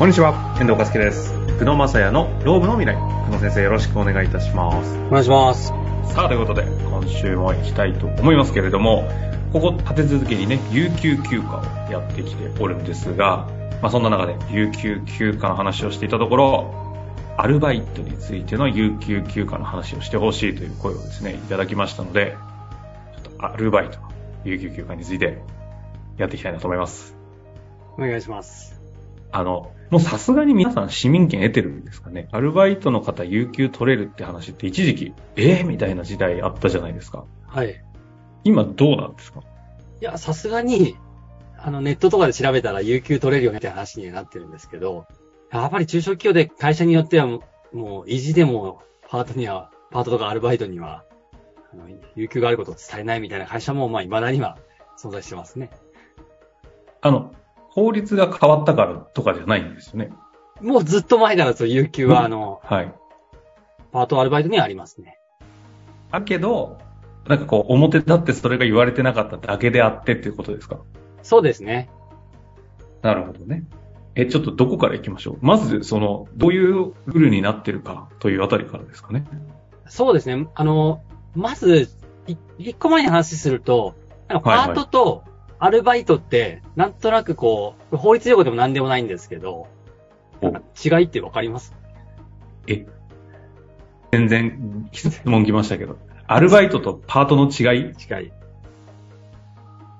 こんにちは、遠藤和樹です。久野正也のローブの未来。久野先生よろしくお願いいたします。お願いします。さあ、ということで、今週も行きたいと思いますけれども、ここ立て続けにね、有給休暇をやってきておるんですが、まあそんな中で有給休暇の話をしていたところ、アルバイトについての有給休暇の話をしてほしいという声をですね、いただきましたので、ちょっとアルバイト、有給休暇についてやっていきたいなと思います。お願いします。あの、もうさすがに皆さん市民権得てるんですかね？アルバイトの方有給取れるって話って一時期、え？ー、みたいな時代あったじゃないですか。はい。い今どうなんですか？や、さすがに、あの、ネットとかで調べたら有給取れるよねって話にはなってるんですけど、やっぱり中小企業で会社によってはもう、もう意地でもパートには、パートとかアルバイトには、あの、有給があることを伝えないみたいな会社も、まあ、未だには存在してますね。あの、法律が変わったからとかじゃないんですよね。もうずっと前からそう、有給は、あの、はい。パートアルバイトにはありますね。だけど、なんかこう、表立ってそれが言われてなかっただけであってっていうことですか？そうですね。なるほどね。え、ちょっとどこから行きましょう？まず、その、どういうルールになってるかというあたりからですかね。そうですね。あの、まず、い一個前に話すると、なんかパートとアルバイトって、なんとなくこう、法律用語でも何でもないんですけど、違いってわかります？え、全然質問来ましたけど、アルバイトとパートの違い？違い。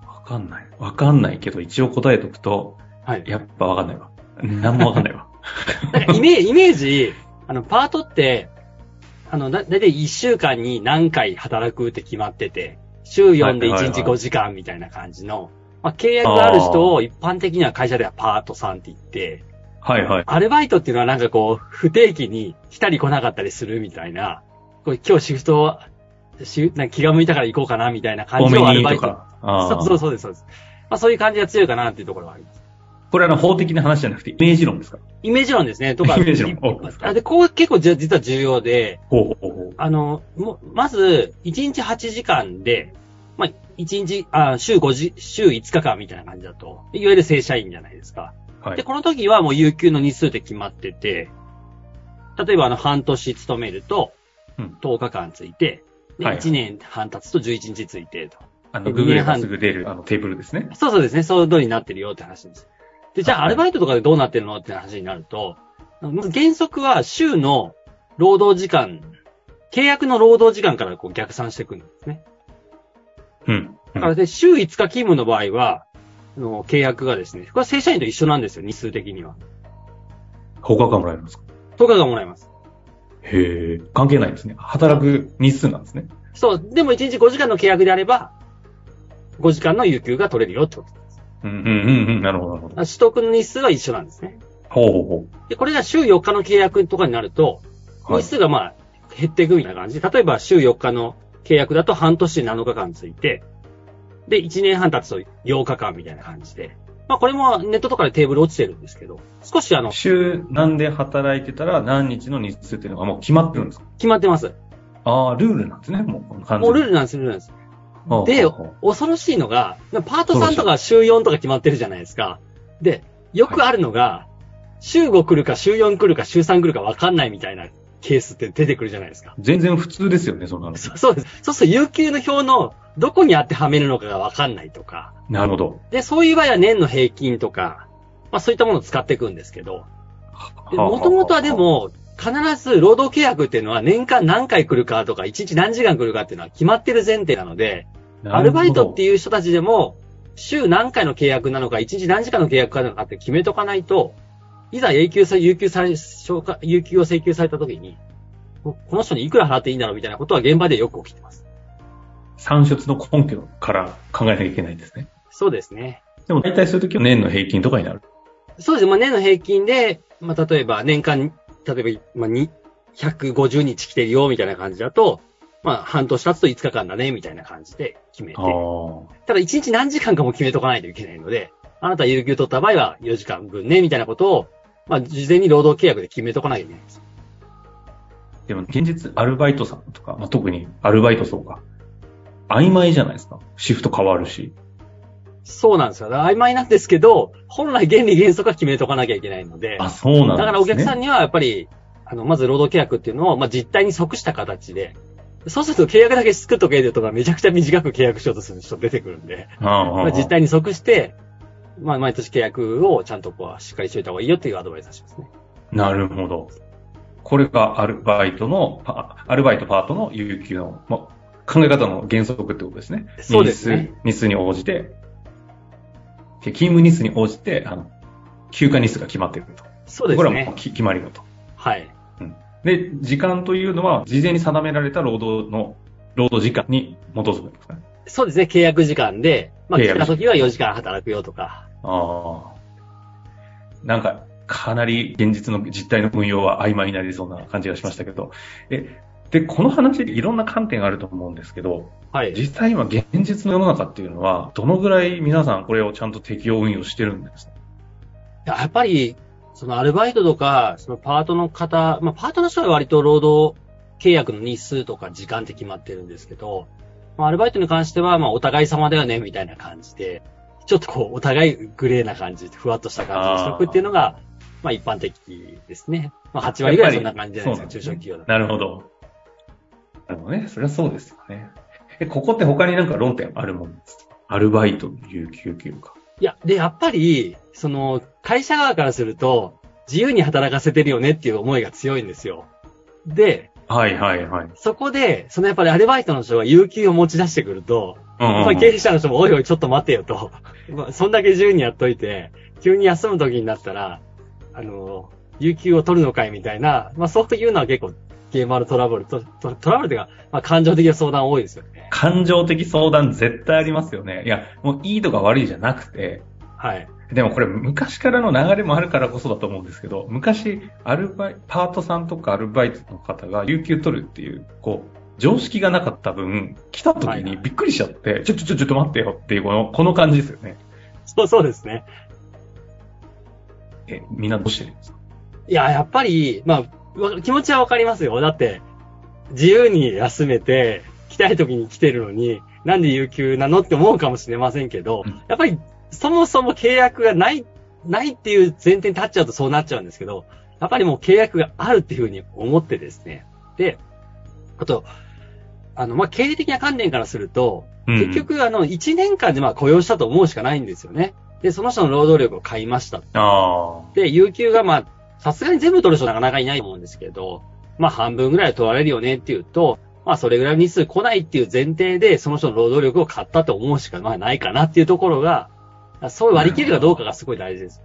わかんない。わかんないけど、一応答えとくと、はい。やっぱわかんないわ。なんもわかんないわ。なんかイメージ、イメージ、あの、パートって、あの、だ、だいたい1週間に何回働くって決まってて、週4で1日5時間みたいな感じの、まあ、契約がある人を一般的には会社ではパートさんって言って、はいはい。アルバイトっていうのはなんかこう、不定期に来たり来なかったりするみたいな、これ今日シフト、しなんか気が向いたから行こうかなみたいな感じのアルバイト。そうーそうそうです、そうです。まあそういう感じが強いかなっていうところはあります。これあの、法的な話じゃなくて、イメージ論ですか？イメージ論ですね、とか。イメージ論で、こう結構じゃ実は重要で、ほうほうほう。あの、もまず、1日8時間で、まあ、1日、あ週5時、週5日間みたいな感じだと、いわゆる正社員じゃないですか。で、はい。この時はもう有給の日数って決まってて、例えばあの半年勤めるとうん10日間ついて、ではいはい1年半経つと11日ついてと。あの、二ググれば年半すぐ出る、あの、テーブルですね。そうそうですね、そういう通りになってるよって話です。で、じゃあはいアルバイトとかでどうなってるのって話になると、原則は週の労働時間、契約の労働時間からこう逆算していくんですね。うん。だからで、週5日勤務の場合は、あの契約がですね、これは正社員と一緒なんですよ、日数的には。他がもらえるんですか？10日がもらえます。へえ、関係ないですね。働く日数なんですね。そう、でも1日5時間の契約であれば、5時間の有給が取れるよってこと。うんうんうんうん。なるほどなるほど。取得の日数は一緒なんですね。ほうほうほで、これが週4日の契約とかになると、日。数がまあ、減っていくみたいな感じで、例えば週4日の契約だと半年7日間ついて、で、1年半経つと8日間みたいな感じで、まあこれもネットとかでテーブル落ちてるんですけど、少しあの、週何で働いてたら何日の日数っていうのがもう決まってるんですか？決まってます。ああ、ルールなんですね、もう。もうルールなんです、ルールなんです。で恐ろしいのが、パートさんとか週4とか決まってるじゃないですか。で、よくあるのが、週5来るか週4来るか週3来るか分かんないみたいなケースって出てくるじゃないですか。全然普通ですよね、そんなの。そそうです。そうすると有給の表のどこに当てはめるのかが分かんないとか。なるほど。で、そういう場合は年の平均とか、まあそういったものを使っていくんですけど、もともとはで、も、必ず労働契約っていうのは年間何回来るかとか、1日何時間来るかっていうのは決まってる前提なので、アルバイトっていいう人たちでも、週何回の契約なのか、1日何時間の契約なのかって決めとかないと、いざ有給さ、有給され、消化、有給を請求された時に、ここの人にいくら払っていいんだろうみたいなことは現場でよく起きてます。算出の根拠から考えなきゃいけないんですね。そうですね。でも大体そういう時は年の平均とかになる。そうですね。まあ、年の平均で、まあ、例えば年間、例えば、まあ、に、150日来てるよ、みたいな感じだと、まあ、半年経つと5日間だね、みたいな感じで決めて。ただ、1日何時間かも決めとかないといけないので、あなた有給取った場合は4時間分ね、みたいなことを、まあ、事前に労働契約で決めとかなきゃいけないんです。でも現実アルバイトさんとか、まあ、特にアルバイト層が曖昧じゃないですか。シフト変わるし。そうなんですよ。曖昧なんですけど、本来原理原則は決めとかなきゃいけないので。あ、そうなんですね。だからお客さんにはやっぱり、あの、まず労働契約っていうのを、まあ、実態に即した形で、そうすると契約だけ作っとけるとかめちゃくちゃ短く契約しようとする人出てくるんで、ああまあ、実態に即して、まあ、毎年契約をちゃんとこう、しっかりしといた方がいいよっていうアドバイスをしますね。なるほど。これがアルバイトの、アルバイトパートの有給の、まあ、考え方の原則ってことですね。そうですね。日数に応じて、勤務日数に応じて、あの、休暇日数が決まっていると。そうですね。これはもう決まりだと。はい。うん。で、時間というのは、事前に定められた労働の、労働時間に基づくんですかね。そうですね。契約時間で、まあ、来た時は4時間働くよとか。ああ。なんか、かなり現実の実態の運用は曖昧になりそうな感じがしましたけど、え、で、この話でいろんな観点があると思うんですけど、はい。実際今現実の世の中っていうのは、どのぐらい皆さんこれをちゃんと適用運用してるんですか？やっぱり、そのアルバイトとか、そのパートの方、まあパートの人は割と労働契約の日数とか時間って決まってるんですけど、まあ、アルバイトに関しては、まあお互い様だよね、みたいな感じで、ちょっとこう、お互いグレーな感じ、ふわっとした感じにしとくっていうのが、まあ一般的ですね。まあ8割ぐらいそんな感じじゃないですか、中小企業だなるほど。なるほどね。それはそうですよね。え、ここって他になんか論点あるもんですか？アルバイトの有給休暇。いや、で、やっぱり、その、会社側からすると、自由に働かせてるよねっていう思いが強いんですよ。で、はいはいはい。そこで、そのやっぱりアルバイトの人が有給を持ち出してくると、まあ経営者の人もおいおいちょっと待てよと。まあ、そんだけ自由にやっといて、急に休む時になったら、あの、有給を取るのかいみたいな、まあそういうのは結構、ゲームあるトラブルト、トラブルっていうか、まあ感情的な相談多いですよね。感情的相談絶対ありますよね。いや、もういいとか悪いじゃなくて、はい。でもこれ昔からの流れもあるからこそだと思うんですけど、昔、アルバイ、パートさんとかアルバイトの方が有給取るっていう、こう、常識がなかった分、来た時にびっくりしちゃって、はい、ちょ、ちょ、ちょ、ちょっと待ってよっていう、この、この感じですよね。そう、そうですね。え、みんなどうしてるんですか？いや、やっぱり、まあ、気持ちはわかりますよ。だって、自由に休めて、来たい時に来てるのに、なんで有給なのって思うかもしれませんけど、うん、やっぱり、そもそも契約がない、ないっていう前提に立っちゃうとそうなっちゃうんですけど、やっぱりもう契約があるっていうふうに思ってですね。で、あと、あの、まあ、経営的な観点からすると、結局、あの、1年間でまあ雇用したと思うしかないんですよね。で、その人の労働力を買いました。で、有給がまあ、さすがに全部取る人なかなかいないと思うんですけど、まあ半分ぐらい取られるよねっていうと、まあそれぐらい日数来ないっていう前提で、その人の労働力を買ったと思うしかまあないかなっていうところが、そう割り切るかどうかがすごい大事です。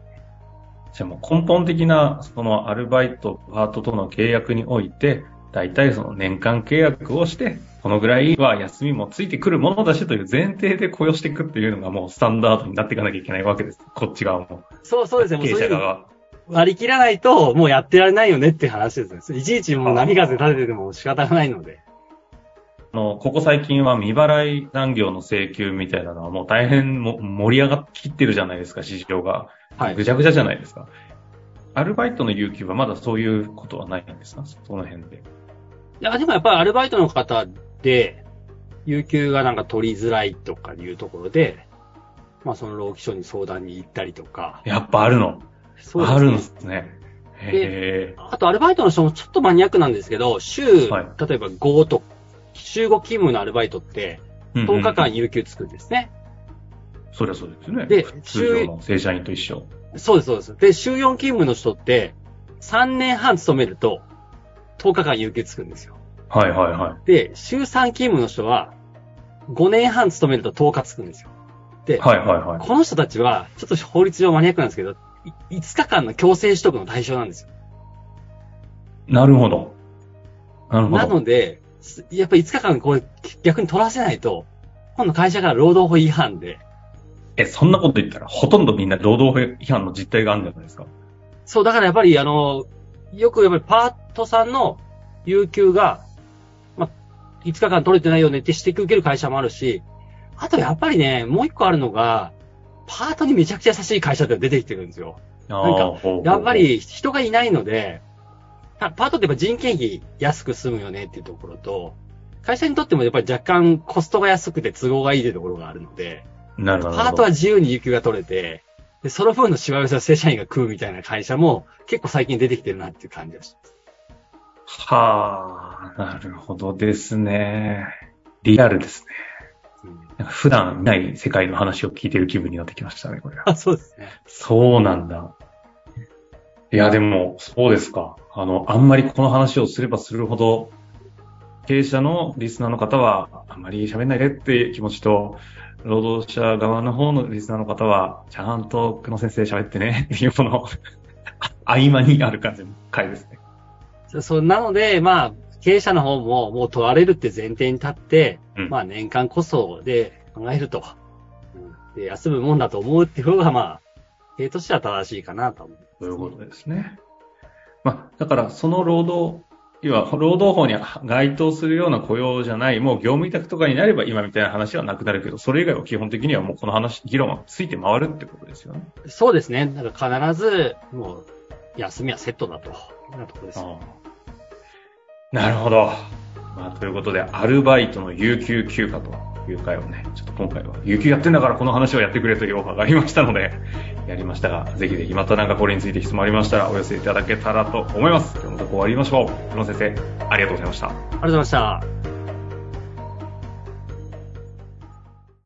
じゃあもう根本的な、そのアルバイト、パートとの契約において、大体その年間契約をして、このぐらいは休みもついてくるものだしという前提で雇用していくっていうのがもうスタンダードになっていかなきゃいけないわけです。こっち側も。そうそうですね。経営者側。割り切らないともうやってられないよねって話ですね。いちいちもう波風立ててても仕方がないので。あの、ここ最近は未払い残業の請求みたいなのはもう大変も盛り上がってきてるじゃないですか、市場が。はい。ぐちゃぐちゃじゃないですか。アルバイトの有給はまだそういうことはないんですか？その辺で。いや、でもやっぱりアルバイトの方で、有給がなんか取りづらいとかいうところで、まあその労基署に相談に行ったりとか。やっぱあるのそうですね。あるんですね。へあとアルバイトの人もちょっとマニアックなんですけど、週、はい、例えば5と、週5勤務のアルバイトって、10日間有給つくんですね。そりゃそうですね。で、通常の正社員と一緒。そうです、そうです。で、週4勤務の人って、3年半勤めると、10日間有給つくんですよ。はいはいはい。で、週3勤務の人は、5年半勤めると10日つくんですよ。で、はいはいはい。この人たちは、ちょっと法律上マニアックなんですけど、5日間の強制取得の対象なんですよ。なるほど。なるほど。なので、やっぱり5日間これ逆に取らせないと、今度会社から労働法違反で。え、そんなこと言ったらほとんどみんな労働法違反の実態があるんじゃないですか？そう、だからやっぱりあの、よくやっぱりパートさんの有給が5日間取れてないよねって指摘受ける会社もあるし、あとやっぱりね、もう一個あるのが、パートにめちゃくちゃ優しい会社って出てきてるんですよ。なんか、やっぱり人がいないので、パートってやっぱ人件費安く済むよねっていうところと、会社にとってもやっぱり若干コストが安くて都合がいいというところがあるので、なるほど。パートは自由に有給が取れて、で、その分のしわ寄せを正社員が食うみたいな会社も結構最近出てきてるなっていう感じがします。はあ、なるほどですね。リアルですね。うん普段ない世界の話を聞いてる気分になってきましたね、これは。あ、そうですね。そうなんだ。いや、でも、そうですか。あの、あんまりこの話をすればするほど、経営者のリスナーの方は、あんまり喋んないでっていう気持ちと、労働者側の方のリスナーの方は、ちゃんと久野先生喋ってね、っていうこの、合間にある感じの回ですね。そそう、なので、まあ、経営者の方ももう問われるって前提に立って、うんまあ年間こそで考えると。うんで、休むもんだと思うっていう方が、まあ、経営としては正しいかなと思う。そういうことですね。まあ、だから、その労働、要は、労働法に該当するような雇用じゃない、もう業務委託とかになれば今みたいな話はなくなるけど、それ以外は基本的にはもうこの話、議論はついて回るってことですよね。そうですね。だから必ず、もう、休みはセットだと。なところですよ。なるほど。まあ、ということで、アルバイトの有給休暇という回をね、ちょっと今回は、有給やってんだからこの話をやってくれというオファーがありましたので、やりましたが、ぜひぜひまたなんかこれについて質問ありましたらお寄せいただけたらと思います。今日もとこ終わりましょう。久野先生、ありがとうございました。ありがとうございました。